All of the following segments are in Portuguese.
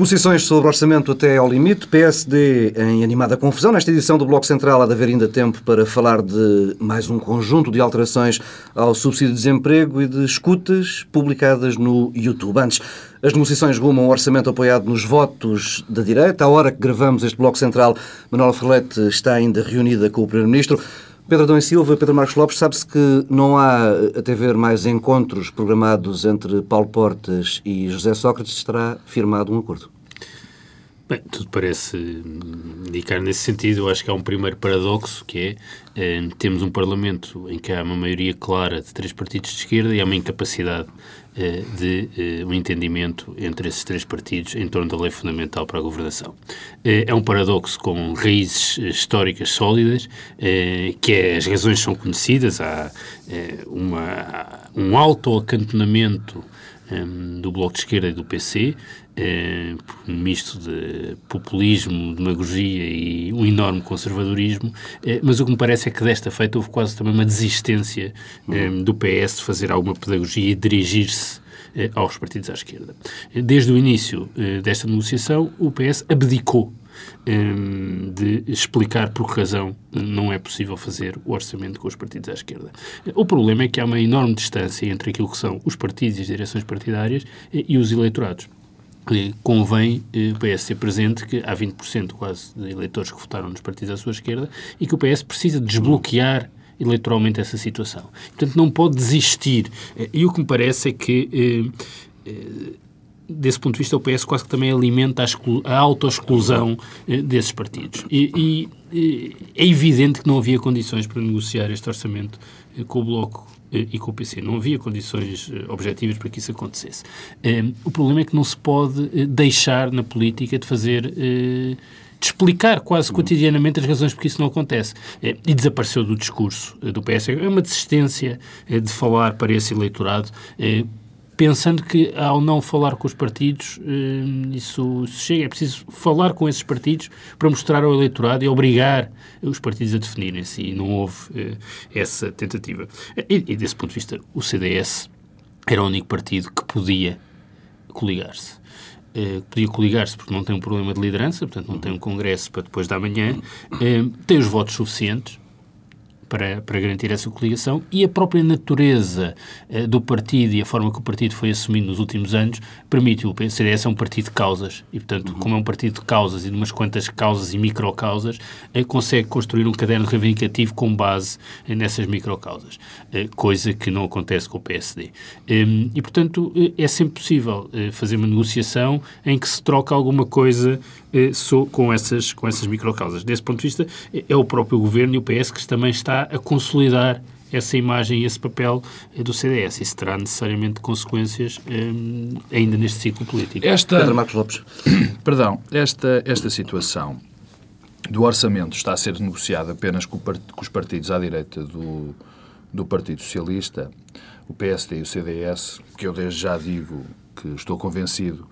Negociações sobre orçamento até ao limite, PSD em animada confusão. Nesta edição do Bloco Central há de haver ainda tempo para falar de mais um conjunto de alterações ao subsídio de desemprego e de escutas publicadas no YouTube. Antes, as negociações rumam ao orçamento apoiado nos votos da direita. À hora que gravamos este Bloco Central, Manuela Ferlete está ainda reunida com o Primeiro-Ministro. Pedro Adão e Silva, Pedro Marcos Lopes, sabe-se que não há até ver mais encontros programados entre Paulo Portas e José Sócrates, estará firmado um acordo. Bem, tudo parece indicar nesse sentido. Eu acho que há um primeiro paradoxo, que é eh, temos um Parlamento em que há uma maioria clara de três partidos de esquerda e há uma incapacidade eh, de um entendimento entre esses três partidos em torno da lei fundamental para a governação. É um paradoxo com raízes históricas sólidas, que é, as razões são conhecidas, há uma, um alto acantonamento do Bloco de Esquerda e do PC, um misto de populismo, demagogia e um enorme conservadorismo, mas o que me parece é que desta feita houve quase também uma desistência do PS de fazer alguma pedagogia e dirigir-se eh, aos partidos à esquerda. Desde o início eh, desta negociação, o PS abdicou de explicar por que razão não é possível fazer o orçamento com os partidos à esquerda. O problema é que há uma enorme distância entre aquilo que são os partidos e as direções partidárias eh, e os eleitorados. Convém o PS ser presente que há 20% quase de eleitores que votaram nos partidos à sua esquerda e que o PS precisa desbloquear eleitoralmente essa situação. Portanto, não pode desistir. Eh, e o que me parece é que, eh, eh, desse ponto de vista, o PS quase que também alimenta a, a autoexclusão desses partidos. E, e é evidente que não havia condições para negociar este orçamento com o Bloco e com o PC. Não havia condições objetivas para que isso acontecesse. O problema é que não se pode deixar na política de fazer de explicar quase cotidianamente as razões porque isso não acontece. Eh, e desapareceu do discurso eh, do PS. É uma desistência eh, de falar para esse eleitorado pensando que ao não falar com os partidos isso chega. É preciso falar com esses partidos para mostrar ao eleitorado e obrigar os partidos a definirem-se e não houve essa tentativa. E, e, desse ponto de vista, o CDS era o único partido que podia coligar-se eh, podia coligar-se porque não tem um problema de liderança, portanto não tem um congresso para depois da manhã, eh, tem os votos suficientes para, para garantir essa coligação e a própria natureza uh, do partido e a forma que o partido foi assumindo nos últimos anos permite o CDS é um partido de causas e, portanto, uhum. como é um partido de causas e de umas quantas causas e microcausas, uh, consegue construir um caderno reivindicativo com base uh, nessas microcausas, uh, coisa que não acontece com o PSD. Um, ehm, e, portanto, é sempre possível fazer uma negociação em que se troca alguma coisa com essas, com essas microcausas. Desse ponto de vista, é o próprio Governo e o PS que também está a consolidar essa imagem e esse papel eh, do CDS. Isso terá necessariamente consequências um, eh, ainda neste ciclo político. Esta, Pedro Marcos Lopes. Perdão, esta, esta situação do orçamento está a ser negociada apenas com, com os partidos à direita do, do Partido Socialista, o PSD e o CDS, que eu desde já digo que estou convencido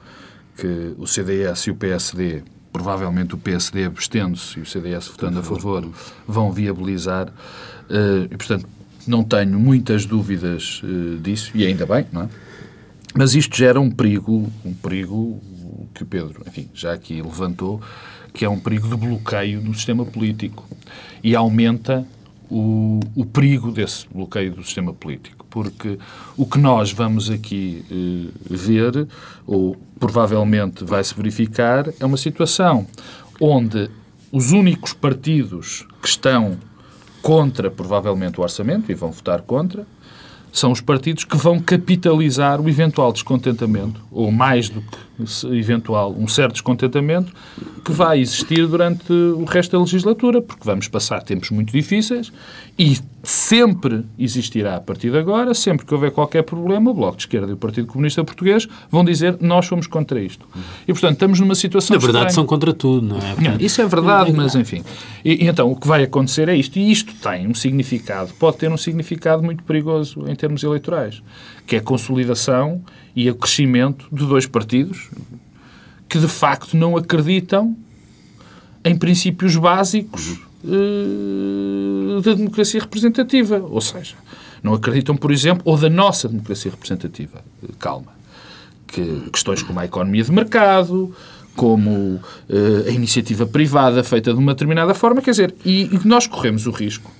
que o CDS e o PSD provavelmente o PSD abstendo-se e o CDS votando a favor, vão viabilizar. Uh, e, portanto, não tenho muitas dúvidas uh, disso, e ainda bem, não é? Mas isto gera um perigo, um perigo que o Pedro, enfim, já aqui levantou, que é um perigo de bloqueio do sistema político. E aumenta o, o perigo desse bloqueio do sistema político. Porque o que nós vamos aqui eh, ver, ou provavelmente vai se verificar, é uma situação onde os únicos partidos que estão contra, provavelmente, o orçamento, e vão votar contra, são os partidos que vão capitalizar o eventual descontentamento, ou mais do que eventual, um certo descontentamento, que vai existir durante o resto da legislatura, porque vamos passar tempos muito difíceis e sempre existirá a partir de agora, sempre que houver qualquer problema, o Bloco de Esquerda e o Partido Comunista Português vão dizer nós somos contra isto. E, portanto, estamos numa situação Na verdade, estranha. são contra tudo, não é? Não, isso é verdade, mas enfim. E, então, o que vai acontecer é isto. E isto tem um significado, pode ter um significado muito perigoso em termos eleitorais, que é a consolidação e o crescimento de dois partidos que, de facto, não acreditam em princípios básicos uh, da democracia representativa. Ou seja, não acreditam, por exemplo, ou da nossa democracia representativa. Calma. que questões como a economia de mercado, como uh, a iniciativa privada feita de uma determinada forma, quer dizer, e, e nós corremos o risco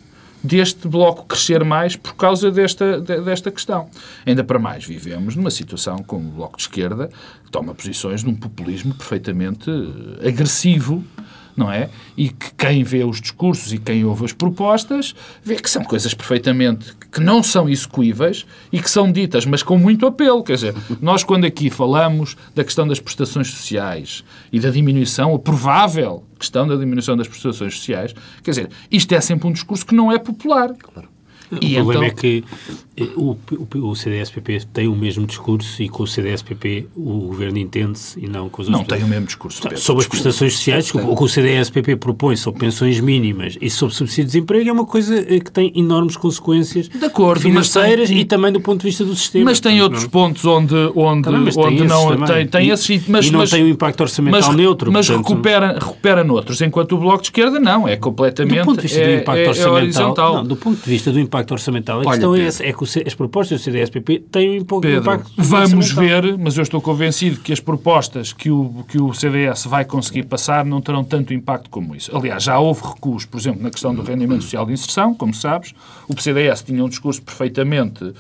deste bloco crescer mais por causa desta, desta questão. Ainda para mais, vivemos numa situação como o bloco de esquerda, que toma posições num populismo perfeitamente eh, agressivo não é? E que quem vê os discursos e quem ouve as propostas vê que são coisas perfeitamente que não são execuíveis e que são ditas, mas com muito apelo. Quer dizer, nós quando aqui falamos da questão das prestações sociais e da diminuição, a provável questão da diminuição das prestações sociais, quer dizer, isto é sempre um discurso que não é popular. Claro. O e problema então... é que eh, o, o, o CDS-PP tem o mesmo discurso e com o CDS-PP o governo entende-se e não com os outros. Não tem o mesmo discurso. Pedro. Sobre as prestações sociais, o que o CDS-PP propõe sobre pensões mínimas e sobre subsídio de desemprego é uma coisa eh, que tem enormes consequências acordo, financeiras tem... e também do ponto de vista do sistema. Mas tem outros não... pontos onde, onde, também, onde não tem, tem e, esses. Mas, e não mas, tem o um impacto orçamental mas, neutro. Mas portanto... recupera, recupera noutros, enquanto o Bloco de Esquerda não, é completamente. Do ponto de vista é, do impacto é, orçamental. É não, do ponto de vista do impacto orçamental, a Olha, questão é, essa, é que as propostas do CDS-PP têm um pouco Pedro, de impacto. Vamos ver, mas eu estou convencido que as propostas que o, que o CDS vai conseguir passar não terão tanto impacto como isso. Aliás, já houve recuos, por exemplo, na questão do rendimento social de inserção, como sabes. O CDS tinha um discurso perfeitamente uh,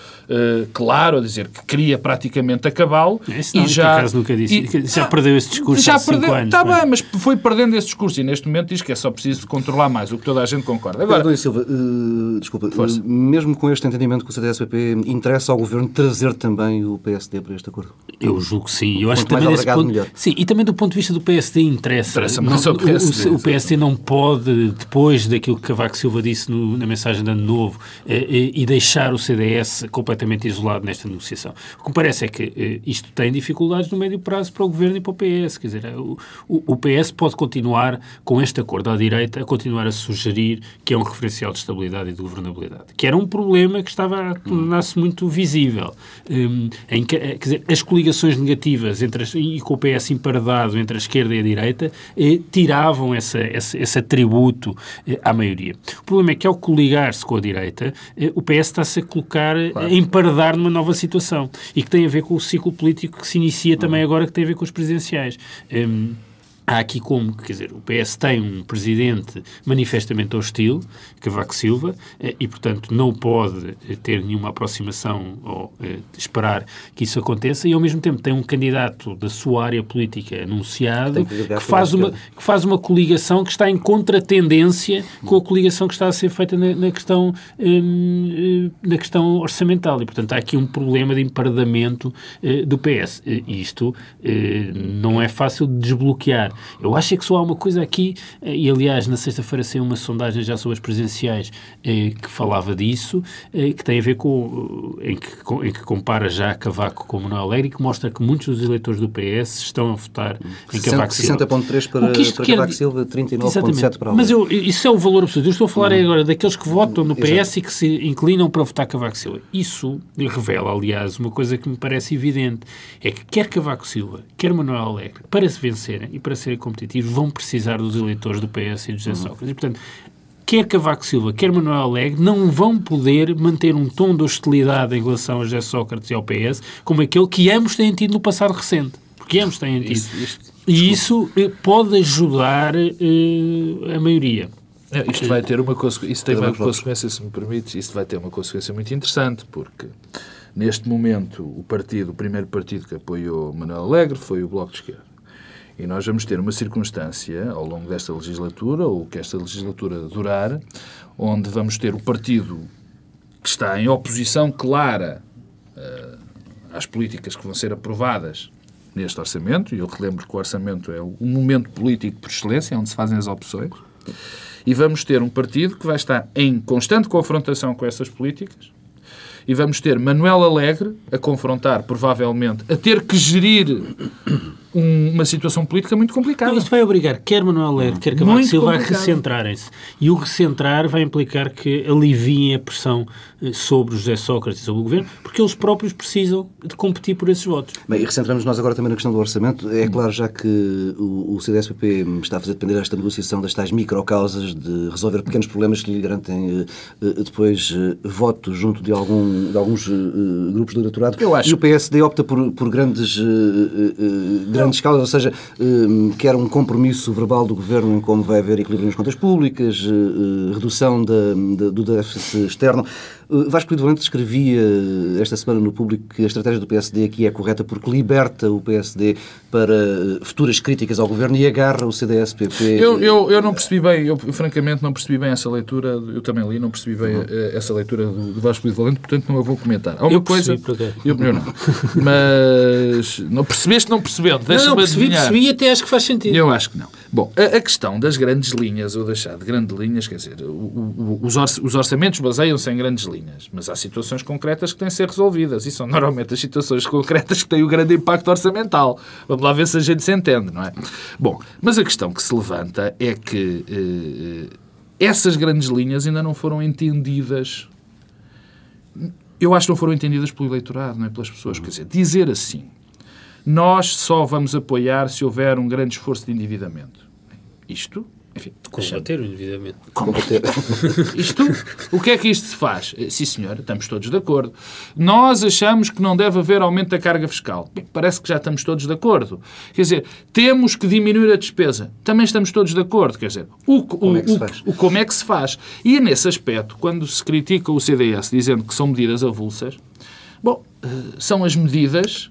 claro, a dizer que queria praticamente acabá-lo. e já, nunca disse. E, já perdeu esse discurso já há perdeu, anos. Está bem, mas foi perdendo esse discurso e neste momento diz que é só preciso controlar mais, o que toda a gente concorda. Agora, Silva, uh, desculpa, uh, mesmo com este entendimento que o CDS-PP interessa ao Governo trazer também o PSD para este acordo? Eu julgo que sim. Eu acho que também ponto, melhor. Sim, e também do ponto de vista do PSD interessa. interessa não, o, PSD, o, o, PSD não pode, depois daquilo que Cavaco Silva disse no, na mensagem de Ano Novo, eh, eh, e deixar o CDS completamente isolado nesta negociação. O que me parece é que eh, isto tem dificuldades no médio prazo para o Governo e para o PS. Quer dizer, o, o PS pode continuar, com este acordo à direita, a continuar a sugerir que é um referencial de estabilidade e de governabilidade. Que era um problema que estava a tornar-se muito visível. Um, em que, quer dizer, as coligações negativas entre as, e com o PS emparedado entre a esquerda e a direita eh, tiravam essa, esse, esse atributo eh, à maioria. O problema é que, ao coligar-se com a direita, eh, o PS está-se a colocar, claro. a emparedar numa nova situação e que tem a ver com o ciclo político que se inicia também agora, que tem a ver com os presidenciais. Um, Há aqui como, quer dizer, o PS tem um presidente manifestamente hostil, Cavaco Silva, eh, e, portanto, não pode eh, ter nenhuma aproximação ou eh, esperar que isso aconteça, e, ao mesmo tempo, tem um candidato da sua área política anunciado que, faz, uma, que faz uma coligação que está em contratendência com a coligação que está a ser feita na, na questão, hum, na questão orçamental. E, portanto, há aqui um problema de emparedamento do PS. isto não é fácil de desbloquear. Eu acho é que só há uma coisa aqui, eh, e aliás, na sexta-feira saiu uma sondagem já sobre as presenciais eh, que falava disso, eh, que tem a ver com, em que, com, em que compara já Cavaco com Manuel Alegre e que mostra que muitos dos eleitores do PS estão a votar em Cavaco Silva. 60.3 para, para Cavaco Silva, 39.7 para Mas eu, isso é o valor absoluto. Eu estou a falar hum. agora daqueles que votam no PS Exato. e que se inclinam para votar Cavaco Silva. Isso revela, aliás, uma coisa que me parece evidente, é que quer Cavaco Silva, quer Manuel Alegre, para se vencerem e para serem competitivos, vão precisar dos eleitores do PS e do José uhum. Sócrates. E, portanto, quer Cavaco Silva, quer Manuel Alegre, não vão poder manter um tom de hostilidade em relação a José Sócrates e ao PS como aquele que ambos têm tido no passado recente. Porque ambos têm tido. Isso, isto, e isso pode ajudar uh, a maioria. É, isto vai ter uma consequência, isso tem uma consequência, se me permites, isto vai ter uma consequência muito interessante, porque neste momento o partido, o primeiro partido que apoiou Manuel Alegre foi o Bloco de Esquerda. E nós vamos ter uma circunstância ao longo desta legislatura, ou que esta legislatura durar, onde vamos ter o partido que está em oposição clara uh, às políticas que vão ser aprovadas neste orçamento, e eu relembro que o orçamento é o momento político por excelência, onde se fazem as opções, e vamos ter um partido que vai estar em constante confrontação com essas políticas, e vamos ter Manuel Alegre a confrontar, provavelmente, a ter que gerir um, uma situação política muito complicada. Não, isto vai obrigar quer Manuel Alegre, quer Cavaco Silva a recentrarem-se. E o recentrar vai implicar que aliviem a pressão eh, sobre o José Sócrates e sobre o Governo, porque eles próprios precisam de competir por esses votos. Bem, e recentramos nós agora também na questão do orçamento. É claro, já que o, o CDS-PP está a fazer depender esta negociação das tais microcausas de resolver pequenos problemas que lhe garantem uh, depois uh, votos junto de, algum, de alguns uh, grupos do eleitorado. Eu acho. E o PSD opta por, por grandes, grandes causas, ou seja, quer um compromisso verbal do Governo em como vai haver equilíbrio nas contas públicas, redução da, da, do déficit externo. Vasco Lido Valente escrevia esta semana no público que a estratégia do PSD aqui é correta porque liberta o PSD para eh, futuras críticas ao governo e agarra o CDS-PP. Eu, eu, eu não percebi bem, eu francamente não percebi bem essa leitura, eu também li, não percebi bem uhum. essa leitura do, do Vasco Lido Valente, portanto não a vou comentar. Há uma eu coisa. Percebi, eu, eu não. Mas não percebeste, não percebendo. Não, não percebi, percebi e até acho que faz sentido. Eu acho que não. Bom, a, a questão das grandes linhas, ou deixar de grandes linhas, quer dizer, o, o, os orçamentos baseiam-se em grandes linhas, mas há situações concretas que têm de ser resolvidas e são normalmente as situações concretas que têm o grande impacto orçamental. Vamos lá ver se a gente se entende, não é? Bom, mas a questão que se levanta é que eh, essas grandes linhas ainda não foram entendidas. Eu acho que não foram entendidas pelo eleitorado, não é pelas pessoas. Quer dizer, dizer assim, nós só vamos apoiar se houver um grande esforço de endividamento. Isto enfim, combater o endividamento. Combater. isto, o que é que isto se faz? Sim, senhor, estamos todos de acordo. Nós achamos que não deve haver aumento da carga fiscal. Bem, parece que já estamos todos de acordo. Quer dizer, temos que diminuir a despesa. Também estamos todos de acordo. Quer dizer, o, como, é o, o, como é que se faz? E nesse aspecto, quando se critica o CDS dizendo que são medidas avulsas, bom, eh, são as medidas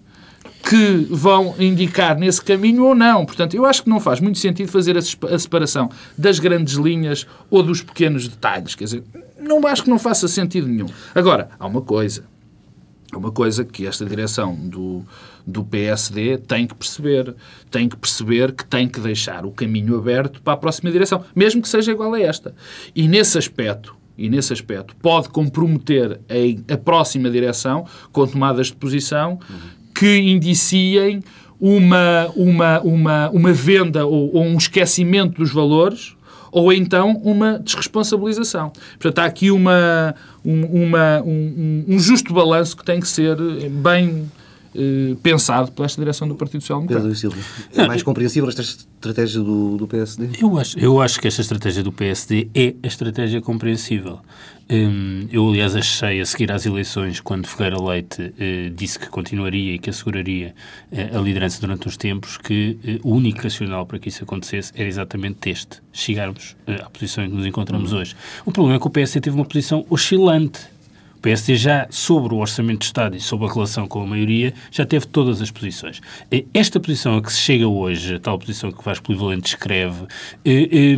que vão indicar nesse caminho ou não. Portanto, eu acho que não faz muito sentido fazer a separação das grandes linhas ou dos pequenos detalhes. Quer dizer, não acho que não faça sentido nenhum. Agora, há uma coisa. Há uma coisa que esta direção do, do PSD tem que perceber. Tem que perceber que tem que deixar o caminho aberto para a próxima direção, mesmo que seja igual a esta. E nesse aspecto, e nesse aspecto pode comprometer a, a próxima direção com tomadas de posição uhum que indiciem uma, uma, uma, uma venda ou, ou um esquecimento dos valores ou então uma desresponsabilização. Portanto, há aqui uma, uma, um, um justo balanço que tem que ser bem eh, pensado pela esta direção do Partido Social Democrático. Pedro Silva, é mais compreensível esta estratégia do, do PSD? Eu acho, eu acho que esta estratégia do PSD é a estratégia compreensível. Hum, eu, aliás, achei a seguir às eleições, quando Ferreira Leite eh, disse que continuaria e que asseguraria eh, a liderança durante uns tempos, que eh, o único racional para que isso acontecesse era exatamente este: chegarmos à posição em que nos encontramos uhum. hoje. O problema é que o PSD teve uma posição oscilante o PSD já, sobre o Orçamento de Estado e sobre a relação com a maioria, já teve todas as posições. Esta posição a que se chega hoje, a tal posição que o Vasco Polivalente escreve, eh, eh,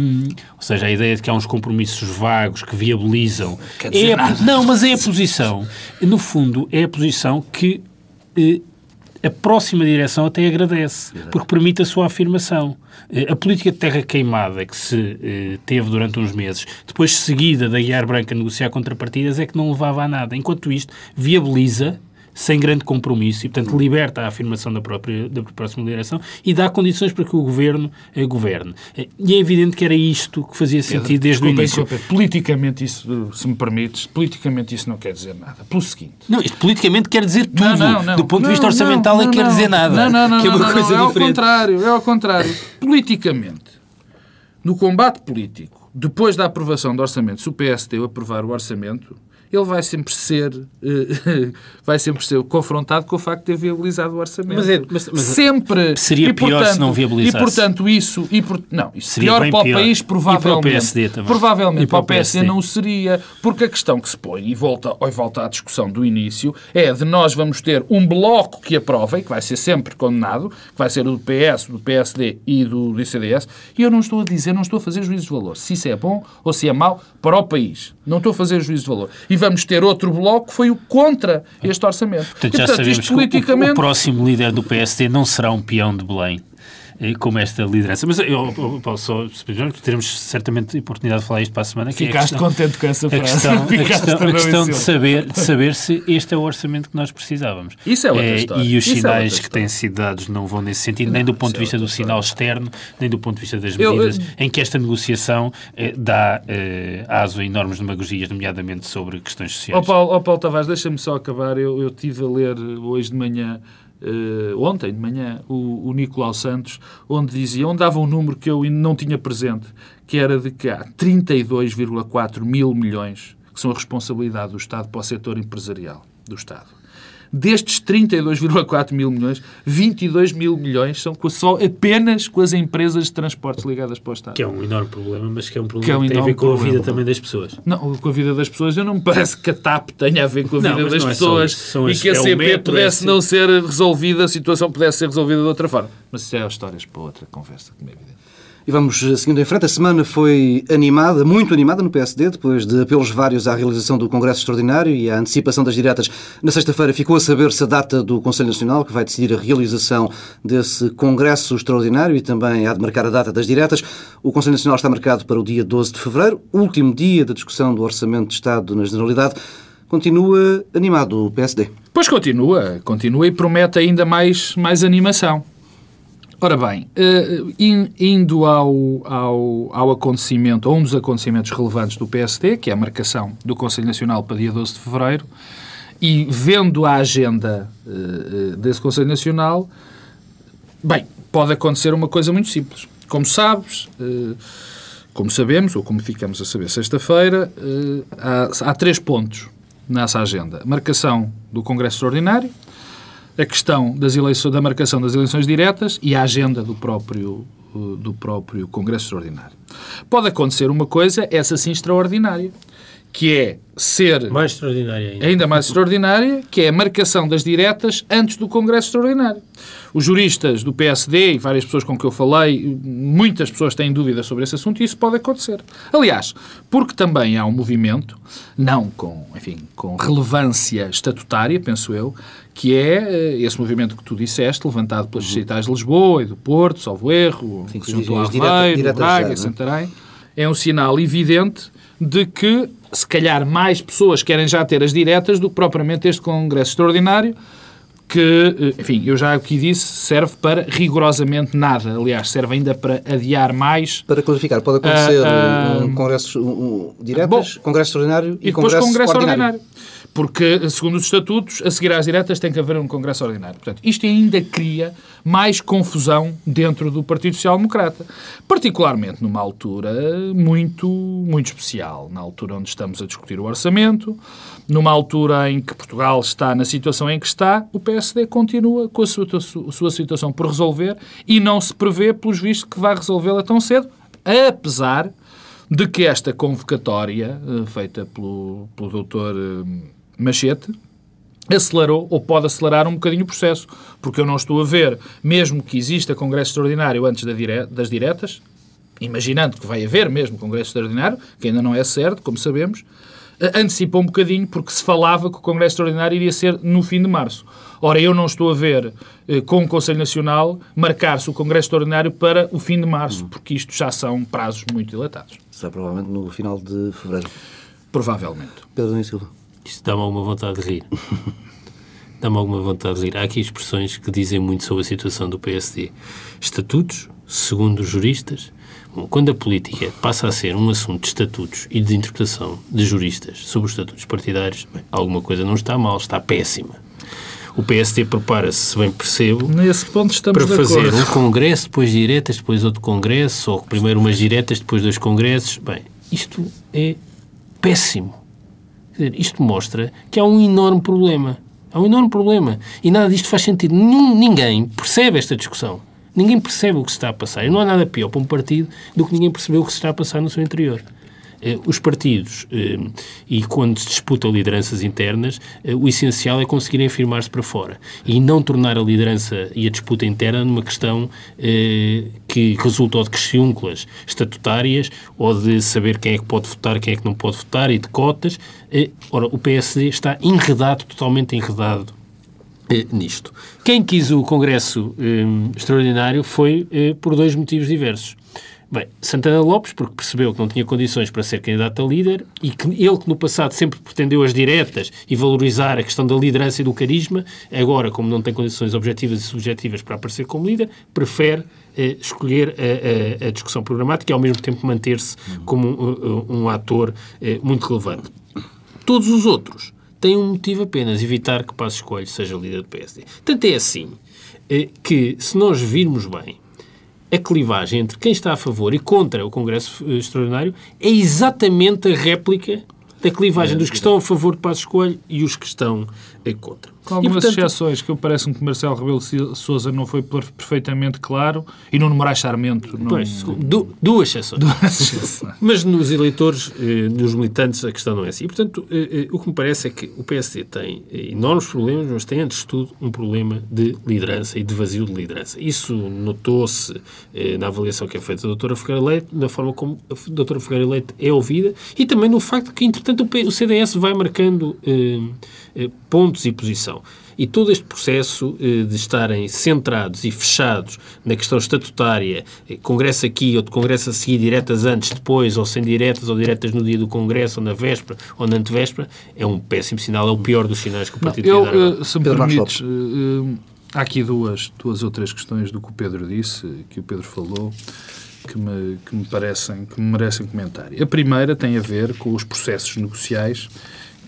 ou seja, a ideia de que há uns compromissos vagos que viabilizam... É a, não, mas é a posição, no fundo, é a posição que eh, a próxima direção até agradece, porque permite a sua afirmação. Eh, a política de terra queimada que se eh, teve durante uns meses, depois seguida da Guiar Branca negociar contrapartidas, é que não levava a nada. Enquanto isto, viabiliza sem grande compromisso e, portanto, liberta a afirmação da própria da próxima direção e dá condições para que o governo eh, governe. E é evidente que era isto que fazia sentido desde o início. Desculpa, politicamente isso, se me permites, politicamente isso não quer dizer nada. Pelo seguinte... Não, isto politicamente quer dizer tudo. Não, não, não. Do ponto de vista orçamental não, não, é quer dizer nada. Não, não, não. Que é uma coisa é diferente. ao contrário, é ao contrário. politicamente, no combate político, depois da aprovação do orçamento, se o PSD aprovar o orçamento, ele vai sempre ser uh, vai sempre ser confrontado com o facto de ter viabilizado o orçamento. Mas, é, mas, mas sempre seria e, pior portanto, se não viabilizasse. E portanto isso e por, não, isso seria pior para o pior. país provavelmente. E para o PSD também. Provavelmente para, para o PSD, PSD não seria, porque a questão que se põe e volta, e volta à discussão do início é de nós vamos ter um bloco que aprova e que vai ser sempre condenado, que vai ser o do PS, do PSD e do, do ICDS, e eu não estou a dizer, não estou a fazer juízo de valor, se isso é bom ou se é mau para o país. Não estou a fazer juízo de valor. E vamos ter outro bloco que foi o contra este orçamento. Portanto, e, já portanto, sabemos que politicamente... o, o próximo líder do PSD não será um peão de Belém. Como esta liderança. Mas eu, eu, eu só teremos certamente oportunidade de falar isto para a semana. Que Ficaste é a questão, contente com essa frase. A questão, a questão, a questão de, saber, de saber se este é o orçamento que nós precisávamos. Isso é outra é, história. E os Isso é sinais é que têm sido dados não vão nesse sentido, nem do ponto de vista do sinal externo, nem do ponto de vista das medidas, eu, eu, em que esta negociação eh, dá eh, aso a enormes demagogias, nomeadamente sobre questões sociais. Ó oh Paulo, oh Paulo Tavares, deixa-me só acabar. Eu, eu tive a ler hoje de manhã uh, ontem de manhã, o, o Nicolau Santos, onde dizia, onde dava um número que eu não tinha presente, que era de que há 32,4 mil milhões que são a responsabilidade do Estado para o setor empresarial do Estado. Destes 32,4 mil milhões, 22 mil milhões são só apenas com as empresas de transportes ligadas para o Estado. Que é um enorme problema, mas que é um problema que, é um que tem a ver com a vida problema. também das pessoas. Não, com a vida das pessoas, eu não me parece que a TAP tenha a ver com a vida não, das pessoas é e que a CP é metro, pudesse é não ser resolvida, a situação pudesse ser resolvida de outra forma. Mas isso é histórias para outra conversa, como é evidente. E vamos eh, seguindo em frente. A semana foi animada, muito animada no PSD, depois de apelos vários à realização do Congresso Extraordinário e à antecipação das diretas. Na sexta-feira ficou a saber-se a data do Conselho Nacional, que vai decidir a realização desse Congresso Extraordinário e também há de marcar a data das diretas. O Conselho Nacional está marcado para o dia 12 de fevereiro, último dia da discussão do Orçamento de Estado na Generalidade. Continua animado o PSD? Pois continua, continua e promete ainda mais, mais animação. Ora bem, uh, indo ao, ao, ao acontecimento, a um dos acontecimentos relevantes do PSD, que é a marcação do Conselho Nacional para dia 12 de fevereiro, e vendo a agenda uh, desse Conselho Nacional, bem, pode acontecer uma coisa muito simples. Como sabes, uh, como sabemos, ou como ficamos a saber sexta-feira, há, há três pontos nessa agenda. Marcação do Congresso Extraordinário, a questão das eleições, da marcação das eleições diretas e a agenda do próprio, do próprio Congresso Extraordinário. Pode acontecer uma coisa, essa sim extraordinária, que é ser... Mais extraordinária ainda. Ainda mais extraordinária, que é a marcação das diretas antes do Congresso Extraordinário. Os juristas do PSD e várias pessoas com que eu falei, muitas pessoas têm dúvidas sobre esse assunto e isso pode acontecer. Aliás, porque também há um movimento, não com, enfim, com relevância estatutária, penso eu, que é eh, esse movimento que tu disseste, levantado pelas uhum. de Lisboa e do Porto, salvo erro, Sim, que juntou a Aveiro, Braga é? Santarém, é um sinal evidente de que, se calhar, mais pessoas querem já ter as diretas do que propriamente este Congresso Extraordinário, que, eh, enfim, eu já aqui disse, serve para rigorosamente nada. Aliás, serve ainda para adiar mais. Para clarificar, pode acontecer uh, uh, um Congresso um, diretas, bom, Congresso Extraordinário e, e depois Congresso, congresso ordinário. ordinário. Porque, segundo os estatutos, a seguir às diretas tem que haver um Congresso Ordinário. Portanto, isto ainda cria mais confusão dentro do Partido Social Democrata. Particularmente numa altura muito, muito especial. Na altura onde estamos a discutir o orçamento, numa altura em que Portugal está na situação em que está, o PSD continua com a sua, a sua situação por resolver e não se prevê, pelos vistos, que vai resolvê-la tão cedo, apesar de que esta convocatória, eh, feita pelo, pelo doutor eh, Machete, acelerou ou pode acelerar um bocadinho o processo, porque eu não estou a ver, mesmo que exista Congresso Extraordinário antes das diretas, imaginando que vai haver mesmo Congresso Extraordinário, que ainda não é certo, como sabemos, antecipa um bocadinho, porque se falava que o Congresso Extraordinário iria ser no fim de março. Ora, eu não estou a ver, eh, com o Conselho Nacional, marcar-se o Congresso Extraordinário para o fim de março, porque isto já são prazos muito dilatados. Será provavelmente no final de fevereiro. Provavelmente. Pedro Silva. Isto dá-me alguma vontade de rir. dá-me alguma vontade de rir. Há aqui expressões que dizem muito sobre a situação do PSD. Estatutos, segundo os juristas, quando a política passa a ser um assunto de estatutos e de interpretação de juristas sobre os estatutos partidários, bem, alguma coisa não está mal, está péssima. O PSD prepara-se, se bem percebo, Nesse ponto estamos para fazer um congresso, depois diretas, depois outro congresso, ou primeiro umas diretas, depois dois congressos. Bem, isto é péssimo dizer, isto mostra que há um enorme problema. Há um enorme problema. E nada disto faz sentido. ninguém percebe esta discussão. Ninguém percebe o que se está a passar. E não há nada pior para um partido do que ninguém perceber o que se está a passar no seu interior. Eh, os partidos, eh, e quando se disputam lideranças internas, eh, o essencial é conseguirem afirmar-se para fora e não tornar a liderança e a disputa interna numa questão que resulta de questiúnculas estatutárias ou de saber quem é que pode votar, quem é que não pode votar e de cotas. Ora, o PSD está enredado, totalmente enredado nisto. Quem quis o Congresso eh, Extraordinário foi eh, por dois motivos diversos. Bem, Santana Lopes, porque percebeu que não tinha condições para ser candidato a líder e que ele, que no passado sempre pretendeu as diretas e valorizar a questão da liderança e do carisma, agora, como não tem condições objetivas e subjetivas para aparecer como líder, prefere eh, escolher a, a, a, discussão programática e, ao mesmo tempo, manter-se como um, um ator eh, muito relevante. Todos os outros têm um motivo apenas, evitar que Passos Coelho seja líder do PSD. Tanto é assim eh, que, se nós virmos bem, a clivagem entre quem está a favor e contra o Congresso Extraordinário é exatamente a réplica da clivagem dos que estão a favor de Passos Coelho e os que estão contra. Com algumas e, portanto, exceções, que eu parece-me que Marcelo Rebelo Sousa não foi perfeitamente claro e Nuno Moraes Sarmento... Não... Pois, du duas exceções. Duas exceções. Mas nos eleitores, eh, nos militantes, a questão não é assim. E, portanto, eh, eh, o que me parece é que o PSD tem enormes problemas, mas tem, antes de tudo, um problema de liderança e de vazio de liderança. Isso notou-se na avaliação que é feita da doutora Ferreira Leite, na forma como a doutora Ferreira Leite é ouvida e também no facto que, entretanto, o CDS vai marcando pontos e posição. E todo este processo eh, de estarem centrados e fechados na questão estatutária, eh, congresso aqui, outro congresso a seguir, diretas antes, depois, ou sem diretas, ou diretas no dia do congresso, ou na véspera, ou na antevéspera, é um péssimo sinal, é o pior dos sinais que o Partido Não, eu, uh, Se me permites, há aqui duas, duas ou três questões do que o Pedro disse, que o Pedro falou, que me, que me parecem, que me merecem comentário. A primeira tem a ver com os processos negociais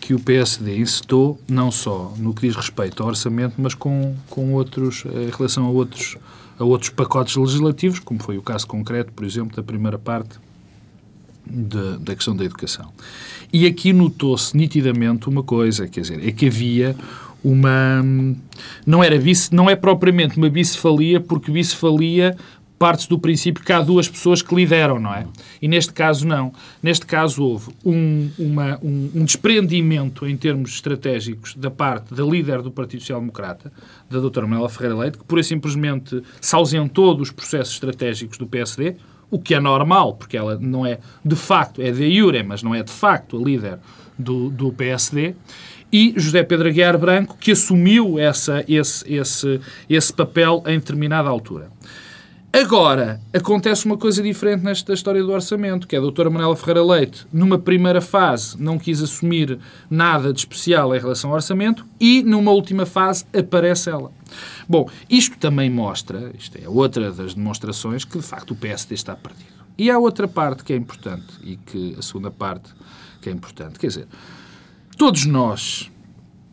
que o PSD incitou, não só no que diz respeito ao orçamento, mas com, com outros, eh, em relação a outros, a outros pacotes legislativos, como foi o caso concreto, por exemplo, da primeira parte de, da questão da educação. E aqui notou-se nitidamente uma coisa, quer dizer, é que havia uma não era vice, não é propriamente uma bicefalia, porque bicefalia parte do princípio que há duas pessoas que lideram, não é? E neste caso não. Neste caso houve um, uma, um, um desprendimento em termos estratégicos da parte da líder do Partido Social Democrata, da doutora Manuela Ferreira Leite, que pura e simplesmente se ausentou dos processos estratégicos do PSD, o que é normal, porque ela não é de facto, é de iure, mas não é de facto a líder do, do PSD, e José Pedro Aguiar Branco, que assumiu essa, esse, esse, esse papel em determinada altura. Agora, acontece uma coisa diferente nesta história do orçamento, que é a doutora Manuela Ferreira Leite, numa primeira fase, não quis assumir nada de especial em relação ao orçamento e, numa última fase, aparece ela. Bom, isto também mostra, isto é outra das demonstrações, que, de facto, o PSD está perdido. E há outra parte que é importante, e que a segunda parte que é importante, quer dizer, todos nós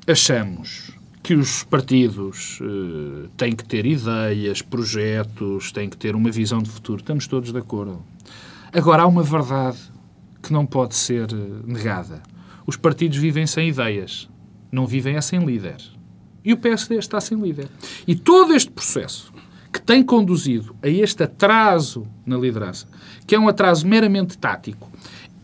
achamos que os partidos uh, têm que ter ideias, projetos, têm que ter uma visão de futuro. Estamos todos de acordo. Agora, há uma verdade que não pode ser eh, negada. Os partidos vivem sem ideias, não vivem é sem líder. E o PSD está sem líder. E todo este processo que tem conduzido a este atraso na liderança, que é um atraso meramente tático,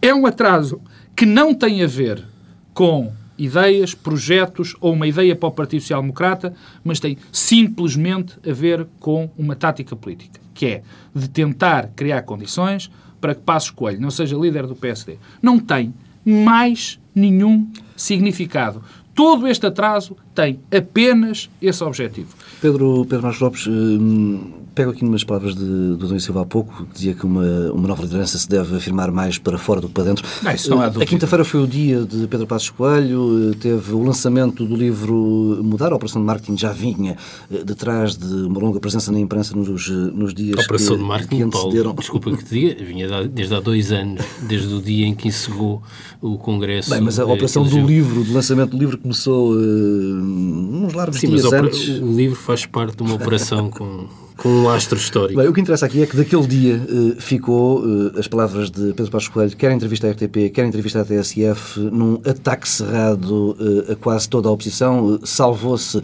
é um atraso que não tem a ver com ideias, projetos ou uma ideia para o Partido Social Democrata, mas tem simplesmente a ver com uma tática política, que é de tentar criar condições para que Passos Coelho não seja líder do PSD. Não tem mais nenhum significado. Todo este atraso tem apenas esse objetivo. Pedro, Pedro Marcos Lopes, hum, Pego aqui umas palavras de, do Dom Silva há pouco, que dizia que uma, uma nova liderança se deve afirmar mais para fora do que para dentro. Não, isso não há A quinta-feira foi o dia de Pedro Passos Coelho, teve o lançamento do livro Mudar, a Operação de Marketing já vinha eh, detrás de uma longa presença na imprensa nos, nos dias a Operação que, de Marketing, que Paulo, desculpa que te diga, vinha desde há dois anos, desde o dia em que encerrou o Congresso. Bem, mas a operação do livro, do lançamento do livro começou uh, uns largos Sim, dias mas antes. o livro faz parte de uma operação com com um astro histórico. Bem, o que interessa aqui é que daquele dia uh, ficou uh, as palavras de Pedro Passos Coelho, quer entrevista à RTP, quer a entrevista à TSF, num ataque cerrado uh, a quase toda a oposição. Salvou-se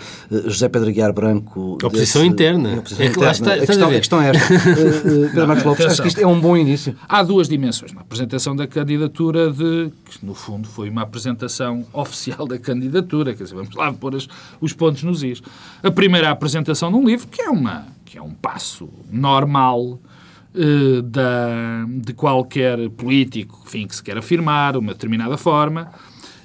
José Pedro Aguiar Branco. A oposição desse, interna. A, oposição é interna. Está, a, questão, a, questão, é esta. Pedro Marcos Lopes, acho que isto é um bom início. Há duas dimensões. Na apresentação da candidatura, de, que no fundo foi uma apresentação oficial da candidatura, quer dizer, vamos lá pôr as, os pontos nos is. A primeira a apresentação de um livro, que é uma que é um passo normal uh, da, de qualquer político enfim, que se quer afirmar, uma determinada forma.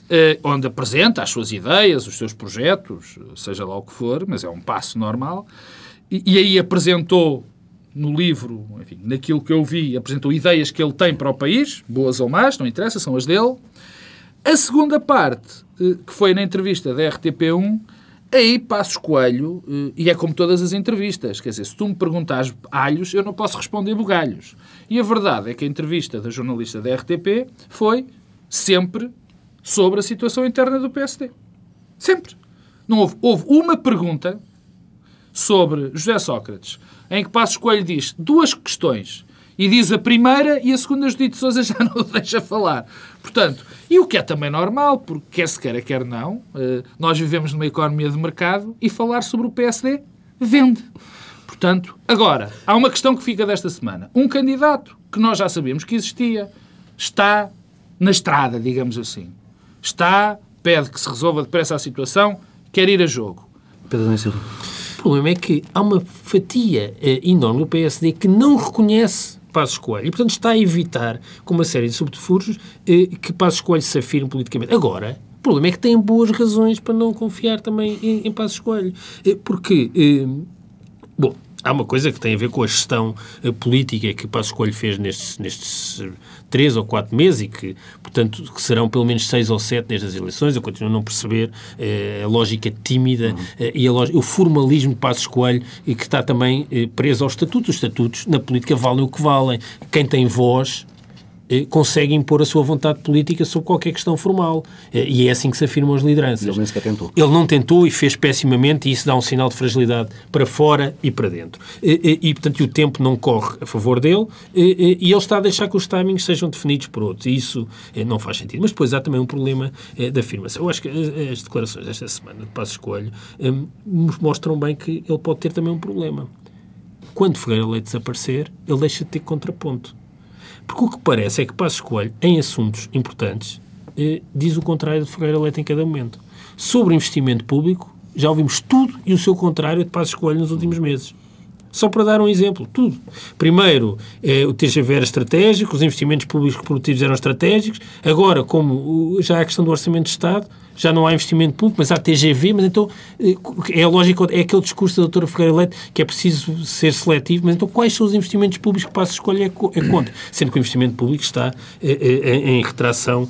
eh, onde apresenta as suas ideias, os seus projetos, seja lá o que for, mas é um passo normal. E, e aí apresentou no livro, enfim, naquilo que eu vi, apresentou ideias que ele tem para o país, boas ou más, não interessa, são as dele. A segunda parte, eh, que foi na entrevista da RTP1, aí passo Coelho, eh, e é como todas as entrevistas, quer dizer, se tu me perguntares alhos, eu não posso responder bugalhos. E a verdade é que a entrevista da jornalista da RTP foi sempre sobre a situação interna do PSD. Sempre. Não houve, houve uma pergunta sobre José Sócrates, em que Passos Coelho diz duas questões e diz a primeira e a segunda Judite Sousa já não o deixa falar. Portanto, e o que é também normal, porque quer se queira, quer não, eh, nós vivemos numa economia de mercado e falar sobre o PSD vende. Portanto, agora, há uma questão que fica desta semana. Um candidato que nós já sabíamos que existia está na estrada, digamos assim. Está, pede que se resolva depressa a situação, quer ir a jogo. Pedro Silva. O problema é que há uma fatia eh, enorme do PSD que não reconhece Passos Coelho e, portanto, está a evitar, com uma série de subterfúgios, eh, que Passos Coelho se afirme politicamente. Agora, o problema é que tem boas razões para não confiar também em, em Passos Coelho. Eh, porque, eh, bom, há uma coisa que tem a ver com a gestão eh, política que Passos Coelho fez nestes, nestes eh, três ou quatro meses e que, portanto, que serão pelo menos seis ou sete nestas eleições. Eu continuo a não perceber eh, a lógica tímida eh, e lógica, o formalismo de Passos Coelho e que está também eh, preso aos estatutos. Os estatutos na política valem o que valem. Quem tem voz consegue impor a sua vontade política sobre qualquer questão formal. Eh, E é assim que se afirmam as lideranças. Ele nem sequer tentou. Ele não tentou e fez pessimamente, e isso dá um sinal de fragilidade para fora e para dentro. E, e, e, portanto, o tempo não corre a favor dele e, e ele está a deixar que os timings sejam definidos por outros. E isso eh, não faz sentido. Mas depois há também um problema eh, da afirmação. Eu acho que as, declarações desta semana de eh, nos mostram bem que ele pode ter também um problema. Quando Ferreira Leite desaparecer, ele deixa de ter contraponto. Porque o que parece é que Passos Coelho, em assuntos importantes, eh, diz o contrário de Ferreira Leite em cada momento. Sobre investimento público, já ouvimos tudo e o seu contrário de Passos Coelho nos últimos meses. Só para dar um exemplo, tudo. Primeiro, eh, o TGV era estratégico, os investimentos públicos produtivos eram estratégicos. Agora, como já há a questão do orçamento de Estado, já não há investimento público, mas há TGV, mas então eh, é a lógica, é aquele discurso da doutora Ferreira Leite que é preciso ser seletivo, mas então quais são os investimentos públicos que passa a escolha é, co- é contra? Sendo que o investimento público está eh, eh, em retração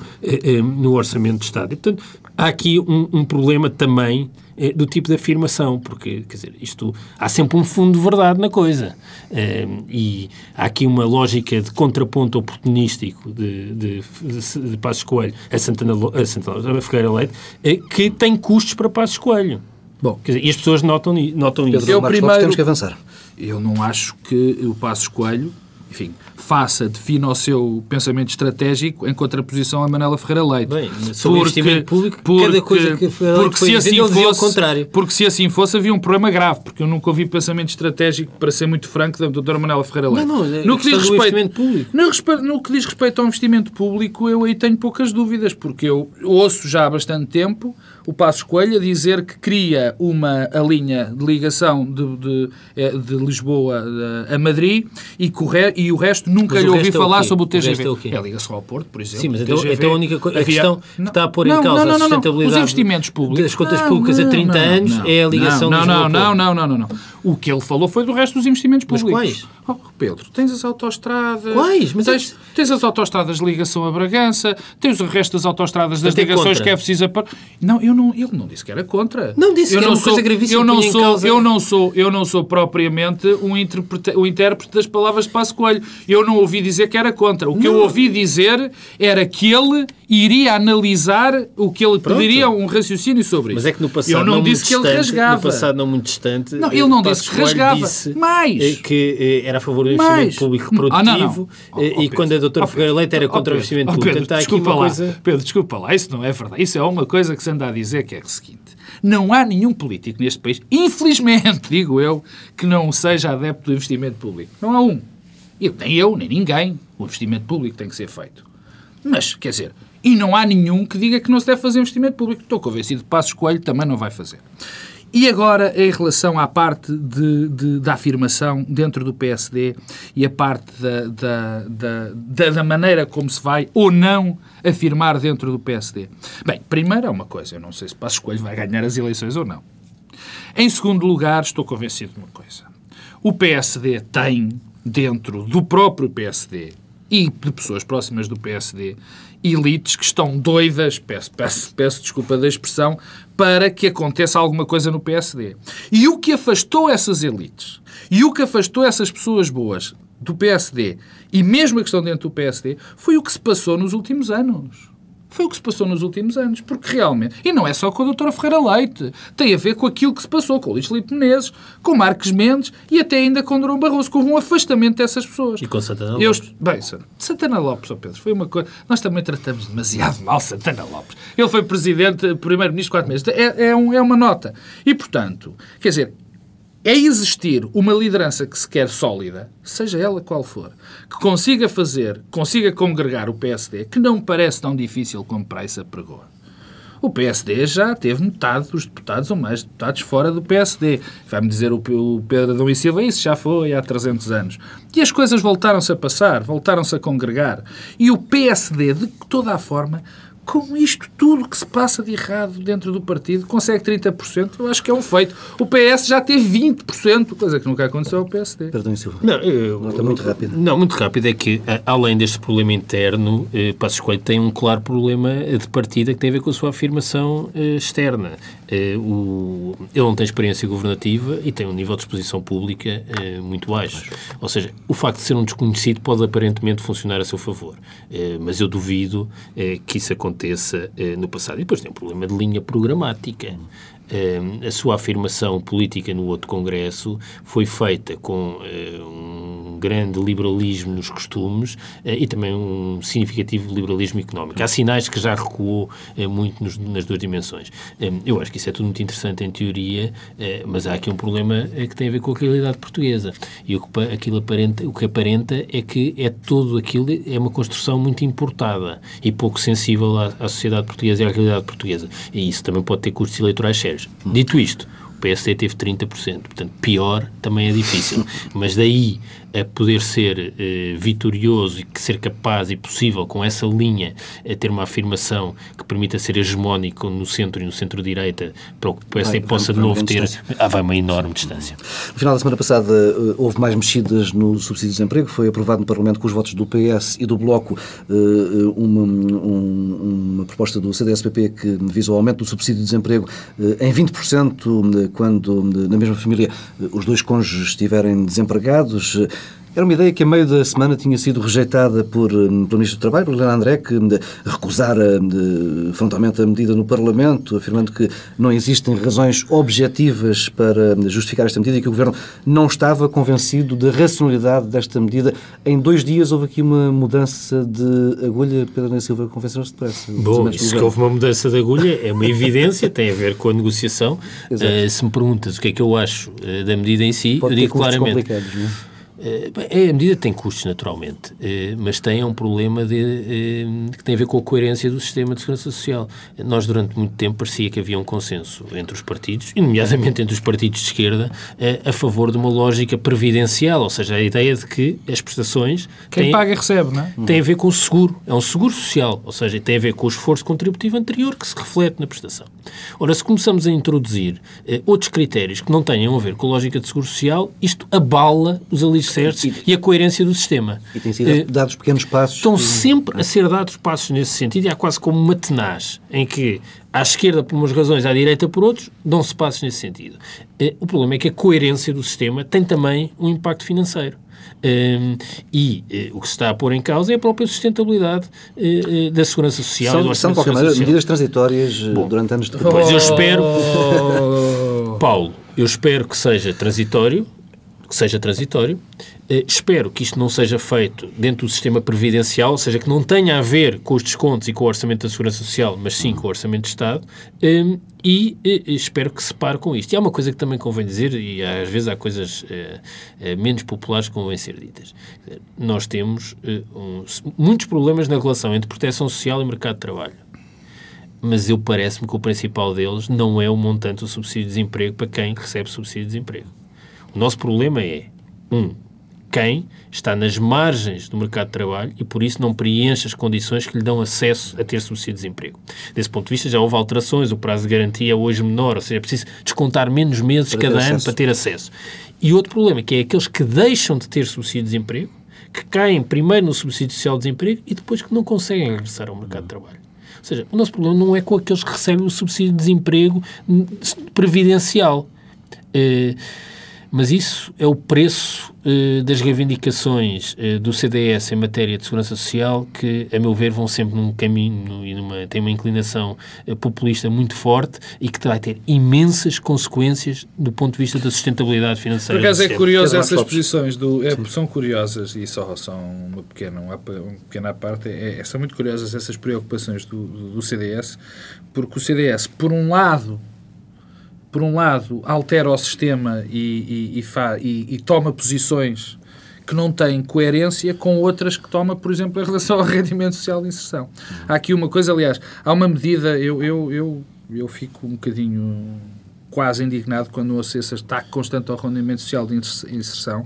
no orçamento de Estado. E, portanto, há aqui um, um problema também eh, do tipo de afirmação, porque, quer dizer, isto, há sempre um fundo de verdade na coisa. Eh, e há aqui uma lógica de contraponto oportunístico de, de, de, de Passos Coelho a Santana, a Santana a Ferreira Leite, eh, que tem custos para Passos Coelho. Bom, Quer dizer, e as pessoas notam, notam isso. Pedro Eu Marcos Lopes, primeiro- temos que avançar. eu não acho que o Passos Coelho, enfim, faça, defina o seu pensamento estratégico em contraposição a Manela Ferreira Leite. Bem, sobre investimento público, cada coisa que porque foi se assim fosse, contrário. Porque se assim fosse, havia um problema grave, porque eu nunca ouvi pensamento estratégico, para ser muito franco, da doutora Manela Ferreira Leite. Não, não, é a questão do investimento público. No, respe- no que diz respeito ao investimento público, eu aí tenho poucas dúvidas, porque eu ouço já há bastante tempo o Passos Coelho a dizer que cria uma a linha de ligação de, de, eh, de Lisboa eh, a Madrid e, que o re- e o resto nunca Mas lhe ouvi é falar sobre o O resto TGV. é o quê? É a ligação ao Porto, por exemplo. Sim, mas então, TGV. então a única a questão que Não, está a pôr não, em causa não, não, a não, não. sustentabilidade Os investimentos públicos. das contas Não, públicas a não, 30 não, anos não, é a ligação não, não, Lisboa não, não, não, não, não. O que ele falou foi do resto dos investimentos Mas públicos. quais? Oh, Pedro, tens as autoestradas. Quais? Mas tens, é- tens as autoestradas de ligação a Bragança, tens o resto das autoestradas das Portanto, é ligações contra. que é preciso para. Não, eu não, ele não disse que era contra. Não, disse eu que era uma coisa gravíssima Eu não sou, causa- eu não sou, eu não sou propriamente um interprete, o intérprete das palavras de Passo Coelho. Eu não ouvi dizer que era contra. O que eu ouvi dizer era que ele iria analisar o que ele pediria um raciocínio sobre isso. Mas é que no passado eu não, muito disse que ele distante, rasgava. No passado não muito distante, Não, eh, ele não Passos disse que rasgava. disse, Mais. eh, que eh, era a favor do Mais. investimento público Ah, não, não. produtivo Oh, eh, oh, e quando a doutora Oh, Ferreira Leite era Oh, contra o investimento oh, público. Pedro, aqui desculpa uma lá. coisa... Pedro, desculpa lá, isso não é verdade. Isso é uma coisa que se anda a dizer que é o seguinte. Não há nenhum político neste país, infelizmente, digo eu, que não seja adepto do investimento público. Não há um. Eu, nem eu, nem ninguém. O investimento público tem que ser feito. Mas, quer dizer, e não há nenhum que diga que não se deve fazer investimento público. Estou convencido que Passos Coelho também não vai fazer. E agora, em relação à parte de, de, da afirmação dentro do PSD e a parte da, da, da, da, maneira como se vai ou não afirmar dentro do PSD. Bem, primeiro é uma coisa, eu não sei se Passos Coelho vai ganhar as eleições ou não. Em segundo lugar, estou convencido de uma coisa. O PSD tem, dentro do próprio PSD e de pessoas próximas do PSD, elites que estão doidas, peço, peço, peço desculpa da expressão, para que aconteça alguma coisa no PSD. E o que afastou essas elites e o que afastou essas pessoas boas do PSD e mesmo a questão dentro do PSD foi o que se passou nos últimos anos. Foi o que se passou nos últimos anos, porque realmente, e não é só com a doutora Ferreira Leite, tem a ver com aquilo que se passou com o Luís Filipe Menezes, com Marques Mendes e até ainda com Durão Barroso, com um afastamento dessas pessoas. E com Santana Lopes. Eu, bem, Santana Lopes, oh Pedro, foi uma coisa... Nós também tratamos demasiado mal Santana Lopes. Ele foi presidente, primeiro-ministro, quatro meses. É, é, um, é uma nota. E, portanto, quer dizer, é existir uma liderança que se quer sólida, seja ela qual for, que consiga fazer, consiga congregar o PSD, que não parece tão difícil como Price pregou. O PSD já teve metade dos deputados ou mais deputados fora do PSD. Vai-me dizer o Pedro Adão e Silva, isso já foi há 300 anos. E as coisas voltaram-se a passar, voltaram-se a congregar. E o PSD, de toda a forma, com isto tudo que se passa de errado dentro do partido, consegue 30%, eu acho que é um feito. O PS já teve 20%, coisa que nunca aconteceu ao PSD. Perdão, Silva. Não, eu, Nota muito rápida. Não, muito rápido é que, além deste problema interno, eh, Passos Coelho tem um claro problema de partida que tem a ver com a sua afirmação eh, externa. Eh, o, ele não tem experiência governativa e tem um nível de exposição pública eh, muito baixo. Ou seja, o facto de ser um desconhecido pode aparentemente funcionar a seu favor. Eh, mas eu duvido que isso aconteça no passado. E depois tem um problema de linha programática. Eh, a sua afirmação política no outro Congresso foi feita com eh, um grande liberalismo nos costumes e também um significativo liberalismo económico. Há sinais que já recuou muito nas duas dimensões. eu acho que isso é tudo muito interessante em teoria, mas há aqui um problema que tem a ver com a realidade portuguesa. E o que, aquilo aparenta, o que aparenta é que é todo aquilo, é uma construção muito importada e pouco sensível à, à sociedade portuguesa e à realidade portuguesa. E isso também pode ter custos eleitorais sérios. Dito isto, o PSD teve 30%, portanto, pior também é difícil. Mas daí a poder ser eh, vitorioso e ser capaz e possível, com essa linha, a ter uma afirmação que permita ser hegemónico no centro e no centro-direita, para que o PSD possa de novo ter. Ah, vai uma enorme distância. No final da semana passada eh, houve mais mexidas no subsídio de desemprego, foi aprovado no Parlamento com os votos do PS e do Bloco eh, uma, um, uma proposta do CDSPP que visa o aumento do subsídio de desemprego em 20% quando na mesma família os dois cônjuges estiverem desempregados. Era uma ideia que a meio da semana tinha sido rejeitada por, hum, pelo Ministro do Trabalho, por Helena André, que hum, recusara hum, frontalmente a medida no Parlamento, afirmando que não existem razões objetivas para justificar esta medida e que o Governo não estava convencido da racionalidade desta medida. Em dois dias houve aqui uma mudança de agulha. Pedro Neves Silva convenceu-se depressa. Bom, isso que houve uma mudança de agulha é uma evidência, tem a ver com a negociação. Uh, se me perguntas o que é que eu acho uh, da medida em si, Pode eu digo claramente. Não é? É, a medida tem custos, naturalmente, eh, mas tem um problema de, eh, que tem a ver com a coerência do sistema de segurança social. Nós, durante muito tempo, parecia que havia um consenso entre os partidos, e nomeadamente entre os partidos de esquerda, a favor de uma lógica previdencial, ou seja, a ideia de que as prestações... Quem têm, paga recebe, não é? Tem a ver com o seguro, é um seguro social, ou seja, tem a ver com o esforço contributivo anterior que se reflete na prestação. Ora, se começamos a introduzir outros critérios que não tenham a ver com a lógica de seguro social, isto abala os alicerces e, e, a coerência do sistema. E têm sido uh, dados pequenos passos. Estão sempre a ser dados passos nesse sentido e há quase como uma tenaz em que à esquerda por umas razões, à direita por outros, dão-se passos nesse sentido. Uh, o problema é que a coerência do sistema tem também um impacto financeiro. Um, ehm, e uh, o que se está a pôr em causa é a própria sustentabilidade uh, uh, da segurança social. São, são qualquer maneira, medidas transitórias Bom, durante anos depois. Pois eu espero, Paulo, eu espero que seja transitório, que seja transitório. Uh, espero que isto não seja feito dentro do sistema previdencial, ou seja, que não tenha a ver com os descontos e com o orçamento da Segurança Social, mas sim com o orçamento de Estado, um, e uh, espero que se pare com isto. E há uma coisa que também convém dizer, e às vezes há coisas uh, menos populares que convém ser ditas. Nós temos muitos problemas na relação entre proteção social e mercado de trabalho. mas eu parece-me que o principal deles não é o montante do subsídio de desemprego para quem recebe subsídio de desemprego. O nosso problema é, um, quem está nas margens do mercado de trabalho e por isso não preenche as condições que lhe dão acesso a ter subsídio de desemprego. Desse ponto de vista já houve alterações, o prazo de garantia é hoje menor, ou seja, é preciso descontar menos meses para cada ano para ter acesso. E outro problema, que é aqueles que deixam de ter subsídio de desemprego, que caem primeiro no subsídio social de desemprego e depois que não conseguem regressar ao mercado de trabalho. Ou seja, o nosso problema não é com aqueles que recebem o subsídio de desemprego previdencial. Uh, mas isso é o preço uh, das reivindicações uh, do CDS em matéria de segurança social que, a meu ver, vão sempre num caminho e numa, têm uma inclinação uh, populista muito forte e que vai ter imensas consequências do ponto de vista da sustentabilidade financeira. Por acaso é curioso essas posições, do, é, são curiosas e só são uma pequena, uma, pequena parte, é, são muito curiosas essas preocupações do, do CDS, porque o CDS, por um lado, por um lado, altera o sistema e, e, e, e, toma posições que não têm coerência com outras que toma, por exemplo, em relação ao rendimento social de inserção. Há aqui uma coisa, aliás, há uma medida, eu, eu, eu, eu fico um bocadinho quase indignado quando ouço esse ataque constante ao rendimento social de inserção,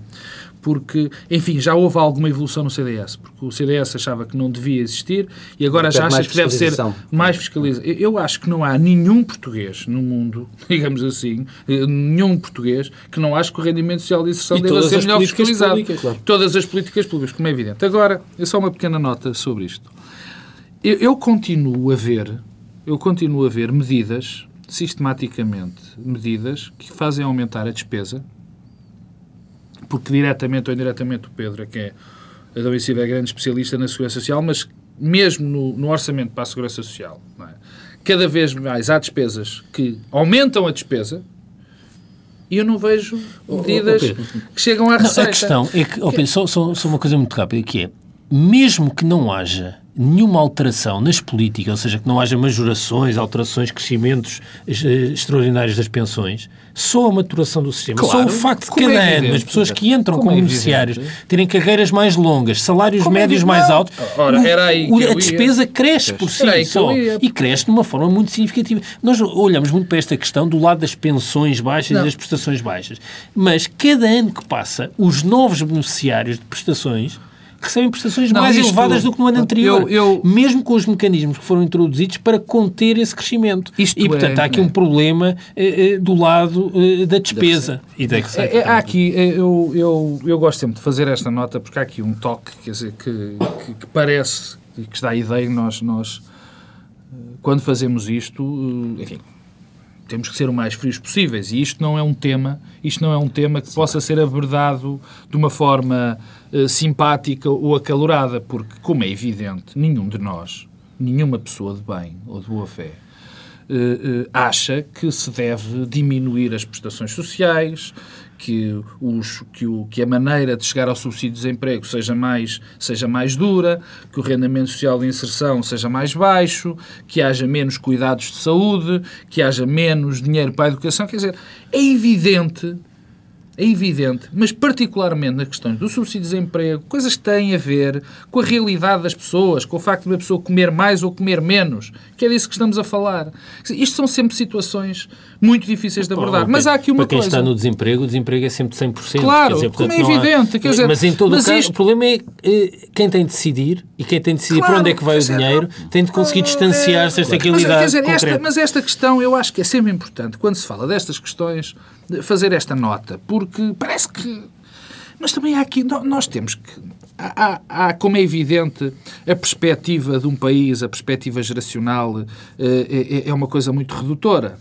porque, enfim, já houve alguma evolução no CDS, porque o CDS achava que não devia existir e agora já acha que deve ser mais fiscalizado. Eu acho que não há nenhum português no mundo, digamos assim, nenhum português que não ache que o rendimento social de inserção deve ser melhor fiscalizado. Públicas, claro. Todas as políticas públicas, como é evidente. Agora, é só uma pequena nota sobre isto. Eu, eu continuo a ver, eu continuo a ver medidas, sistematicamente, medidas que fazem aumentar a despesa porque diretamente ou indiretamente o Pedro é que é, a WCB é grande especialista na Segurança Social, mas mesmo no, no orçamento para a Segurança Social, é? cada vez mais há despesas que aumentam a despesa e eu não vejo medidas oh, oh, que chegam à receita. Não, a questão é que, oh, Pedro, só, só, só uma coisa muito rápida, que é, mesmo que não haja nenhuma alteração nas políticas, ou seja, que não haja majorações, alterações, crescimentos eh, extraordinários das pensões, só a maturação do sistema, claro, só o facto de cada é ano as pessoas que entram como, como é beneficiários terem carreiras mais longas, salários como é médios é mais altos, Ora, o, a despesa cresce por si só e cresce de uma forma muito significativa. Nós olhamos muito para esta questão do lado das pensões baixas não. e das prestações baixas, mas cada ano que passa, os novos beneficiários de prestações recebem prestações não, mais isto, elevadas do que no ano anterior, eu, eu, mesmo com os mecanismos que foram introduzidos para conter esse crescimento. e, portanto, é, há aqui é. um problema eh, eh do lado eh, da despesa e da receita. É, é, há aqui, é, eu, eu, eu gosto sempre de fazer esta nota porque há aqui um toque quer dizer, que, que, que parece e que está a ideia que nós, nós, quando fazemos isto, enfim, temos que ser o mais frios possíveis. E isto não é um tema, isto não é um tema que possa ser abordado de uma forma uh, simpática ou acalorada, porque como é evidente, nenhum de nós, nenhuma pessoa de bem ou de boa fé uh, uh, acha que se deve diminuir as prestações sociais, que, os, que, o, que a maneira de chegar ao subsídio de desemprego seja mais, seja mais dura, que o rendimento social de inserção seja mais baixo, que haja menos cuidados de saúde, que haja menos dinheiro para a educação. Quer dizer, é evidente é evidente, mas particularmente nas questões do subsídio de desemprego, coisas que têm a ver com a realidade das pessoas, com o facto de uma pessoa comer mais ou comer menos, que é disso que estamos a falar. Isto são sempre situações muito difíceis de abordar. Mas há aqui uma Para quem coisa... está no desemprego, o desemprego é sempre 100%. Claro, dizer, como é evidente. Há... Quer dizer, mas em todo o caso, isto... o problema é eh, quem tem de decidir e quem tem de decidir claro, para onde é que vai o dinheiro tem de conseguir distanciar-se desta realidade mas, dizer, esta, mas esta questão, eu acho que é sempre importante, quando se fala destas questões, fazer esta nota, porque parece que. Mas também há aqui. Nós temos que. Há, há, como é evidente, a perspectiva de um país, a perspectiva geracional, eh, é, é uma coisa muito redutora.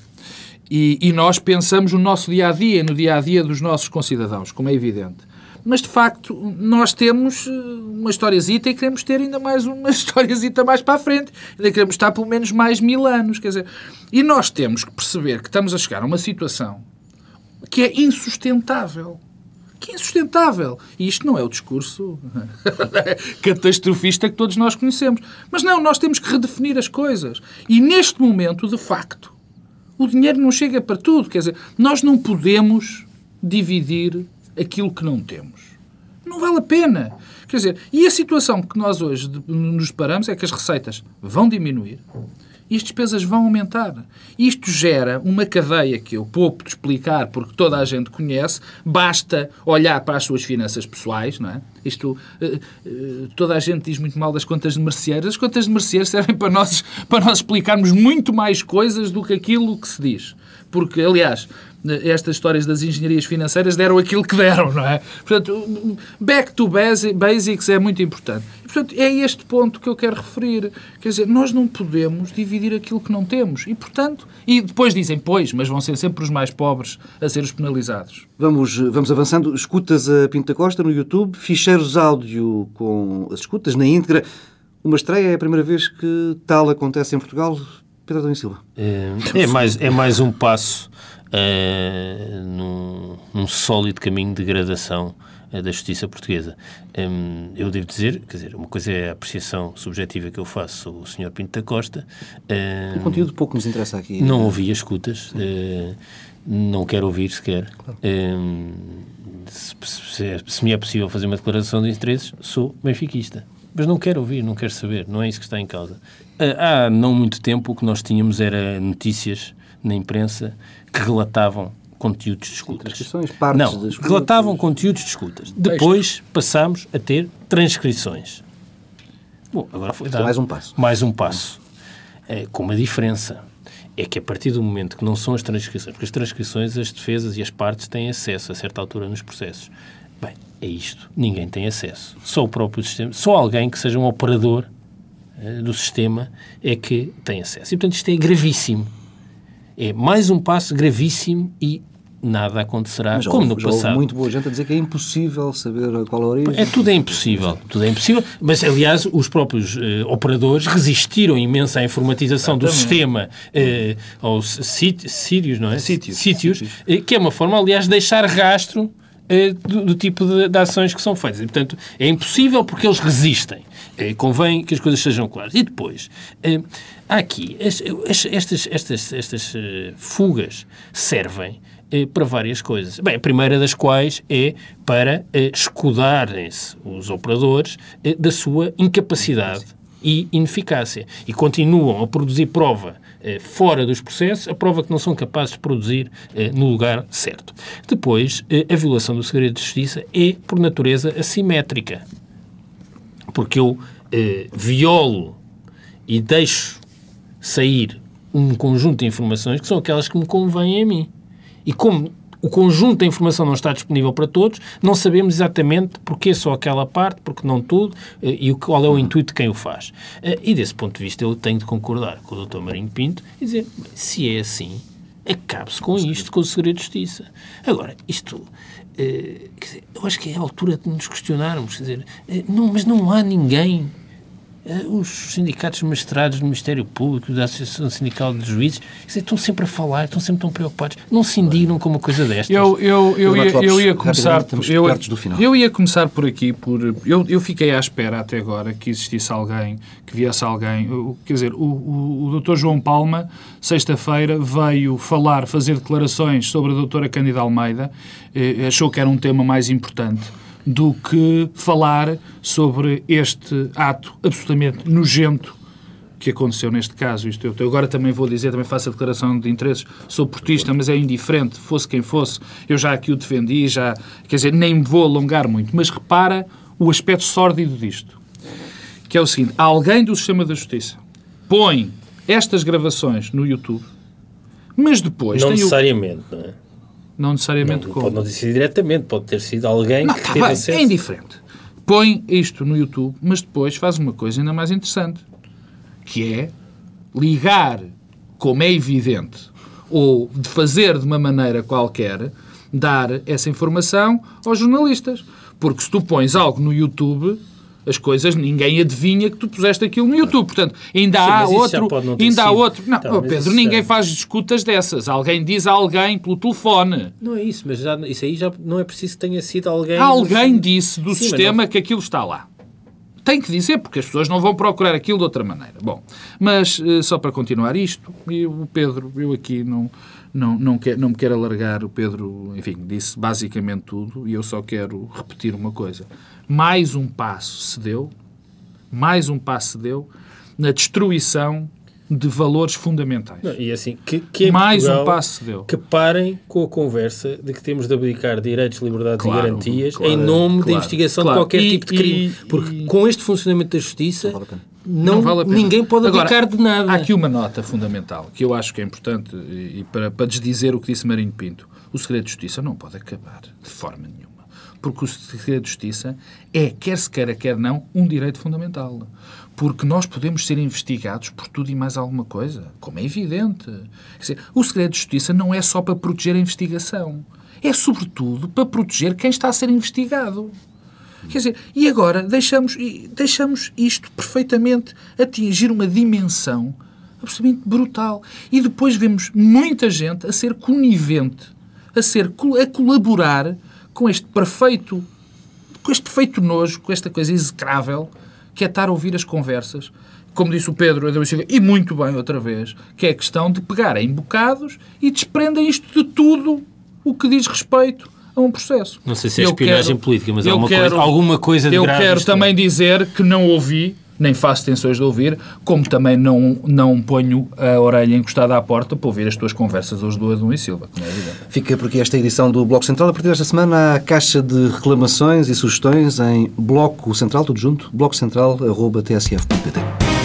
E, e, nós pensamos no nosso dia a dia, no dia a dia dos nossos concidadãos, como é evidente. Mas de facto, nós temos eh, uma historiazita e queremos ter ainda mais uma historiazita mais para a frente. Ainda queremos estar pelo menos mais mil anos. Quer dizer, e nós temos que perceber que estamos a chegar a uma situação que é insustentável. Que é insustentável. E isto não é o discurso catastrofista que todos nós conhecemos. Mas não, nós temos que redefinir as coisas. E neste momento, de facto, o dinheiro não chega para tudo. Quer dizer, nós não podemos dividir aquilo que não temos. Não vale a pena. Quer dizer, e a situação que nós hoje nos paramos é que as receitas vão diminuir e as despesas vão aumentar. Isto gera uma cadeia que eu pouco de explicar, porque toda a gente conhece, basta olhar para as suas finanças pessoais, não é? Isto, eh, eh, toda a gente diz muito mal das contas de merceeiros. As contas de merceeiros servem para nós, para nós explicarmos muito mais coisas do que aquilo que se diz. Porque, aliás, estas histórias das engenharias financeiras deram aquilo que deram, não é? Portanto, back to basics é muito importante. E, portanto, é este ponto que eu quero referir. Quer dizer, nós não podemos dividir aquilo que não temos. E, portanto, e depois dizem, pois, mas vão ser sempre os mais pobres a ser os penalizados. Vamos, vamos avançando. Escutas a Pinta Costa no YouTube, ficheiros áudio com as escutas na íntegra. Uma estreia é a primeira vez que tal acontece em Portugal. Pedro Adão Silva. É, é, mais, é mais um passo uh, num, num, sólido caminho de degradação uh, da justiça portuguesa. Um, eu devo dizer, quer dizer, uma coisa é a apreciação subjetiva que eu faço do Sr. Pinto da Costa. Um, o conteúdo pouco nos interessa aqui. Não ouvi as escutas, uh, não quero ouvir sequer. Claro. Um, se, se, se, me é possível fazer uma declaração de interesses, sou benfiquista. Mas não quero ouvir, não quero saber, não é isso que está em causa. Há não muito tempo o que nós tínhamos era notícias na imprensa que relatavam conteúdos de escutas. Não, relatavam conteúdos de escutas. Depois passámos a ter transcrições. Bom, agora foi dado mais um passo. Mais um passo. É, com uma diferença. É que a partir do momento que não são as transcrições, porque as transcrições, as defesas e as partes têm acesso a certa altura nos processos. Bem, é isto. Ninguém tem acesso. Só o próprio sistema, só alguém que seja um operador uh, do sistema é que tem acesso. E, portanto, isto é gravíssimo. É mais um passo gravíssimo e nada acontecerá como no já passado. muito boa gente a dizer que é impossível saber qual a origem. É tudo é impossível, tudo é impossível. Mas aliás, os próprios uh, operadores resistiram imenso à informatização Exatamente. do sistema uh, aos sítios, não é? Sítios. Sítios, uh, que é uma forma, aliás, de deixar rastro do, do, tipo de, de, ações que são feitas. E, portanto, é impossível porque eles resistem. convém que as coisas sejam claras. E depois, há aqui, estas, estas, estas fugas servem para várias coisas. Bem, a primeira das quais é para escudarem-se os operadores da sua incapacidade e ineficácia. E continuam a produzir prova eh, fora dos processos, a prova que não são capazes de produzir eh, no lugar certo. Depois, eh, a violação do segredo de justiça é, por natureza, assimétrica. Porque eu violo e deixo sair um conjunto de informações que são aquelas que me convêm a mim. E como o conjunto da informação não está disponível para todos, não sabemos exatamente porque só aquela parte, porque não tudo, eh, e qual é o intuito de quem o faz. Eh, e desse ponto de vista eu tenho de concordar com o Dr. Marinho Pinto e dizer, se é assim, acabe-se com isto, com o segredo de justiça. Agora, isto... Eh, dizer, eu acho que é a altura de nos questionarmos. Quer dizer, não, mas não há ninguém os sindicatos magistrados do Ministério Público, da Associação Sindical de Juízes, estão sempre a falar, estão sempre tão preocupados. Não se indignam com uma coisa destas. Eu, eu, eu, ia, eu ia começar por, eu, eu ia começar por aqui, por, eu, eu fiquei à espera até agora que existisse alguém, que viesse alguém. Quer dizer, o, o, o Dr. João Palma, sexta-feira, veio falar, fazer declarações sobre a doutora Cândida Almeida, eh, achou que era um tema mais importante do que falar sobre este ato absolutamente nojento que aconteceu neste caso. Isto eu agora também vou dizer, também faço a declaração de interesses, sou portista, mas é indiferente, fosse quem fosse, eu já aqui o defendi, já, quer dizer, nem me vou alongar muito, mas repara o aspecto sórdido disto, que é o seguinte, alguém do sistema da justiça põe estas gravações no YouTube, mas depois... Não necessariamente, o... não é? Não necessariamente não, como. Pode não ter sido diretamente, pode ter sido alguém não, que tá teve bem, acesso. É indiferente. Põe isto no YouTube, mas depois faz uma coisa ainda mais interessante, que é ligar, como é evidente, ou de fazer de uma maneira qualquer, dar essa informação aos jornalistas. Porque se tu pões algo no YouTube, as coisas, ninguém adivinha que tu puseste aquilo no YouTube. Portanto, ainda Sim, há outro. Ainda há outro. Não, então, Pedro, ninguém faz escutas dessas. Alguém diz a alguém pelo telefone. Não é isso, mas já, isso aí já não é preciso que tenha sido alguém. Alguém do... disse do Sim, sistema não... que aquilo está lá. Tem que dizer, porque as pessoas não vão procurar aquilo de outra maneira. Bom, mas eh, só para continuar isto, o Pedro, eu aqui não, não, não, quer, não me quero alargar. O Pedro, enfim, disse basicamente tudo e eu só quero repetir uma coisa mais um passo se deu, mais um passo se deu na destruição de valores fundamentais. Não, e assim, que, que em Mais Portugal, um passo se deu. Que parem com a conversa de que temos de abdicar direitos, liberdades Claro, e garantias claro, em nome da claro, investigação claro. de qualquer E- tipo de crime. e- Porque e- com este funcionamento da justiça, não, Não vale a pena. ninguém pode Agora, abdicar de nada. Há aqui uma nota fundamental que eu acho que é importante e e para, para desdizer o que disse Marinho Pinto. O segredo de justiça não pode acabar de forma nenhuma. Porque o segredo de justiça é, quer se queira, quer não, um direito fundamental. Porque nós podemos ser investigados por tudo e mais alguma coisa, como é evidente. Quer dizer, o segredo de justiça não é só para proteger a investigação. É, sobretudo, para proteger quem está a ser investigado. Quer dizer, e agora deixamos, deixamos isto perfeitamente atingir uma dimensão absolutamente brutal. E depois vemos muita gente a ser conivente, a, ser, a colaborar com este perfeito, com este perfeito nojo, com esta coisa execrável, que é estar a ouvir as conversas, como disse o Pedro e muito bem outra vez, que é a questão de pegar em bocados e desprendem isto de tudo o que diz respeito a um processo. Não sei se é Eu espionagem quero- política, mas alguma, quero- coisa, alguma coisa de Eu quero é. também dizer que não ouvi, nem faço tensões de ouvir, como também não, não ponho a orelha encostada à porta para ouvir as tuas conversas hoje do Adão e Silva, como é evidente. Fica por aqui esta edição do Bloco Central. A partir desta semana, há caixa de reclamações e sugestões em Bloco Central, tudo junto, blococentral.tsf.pt.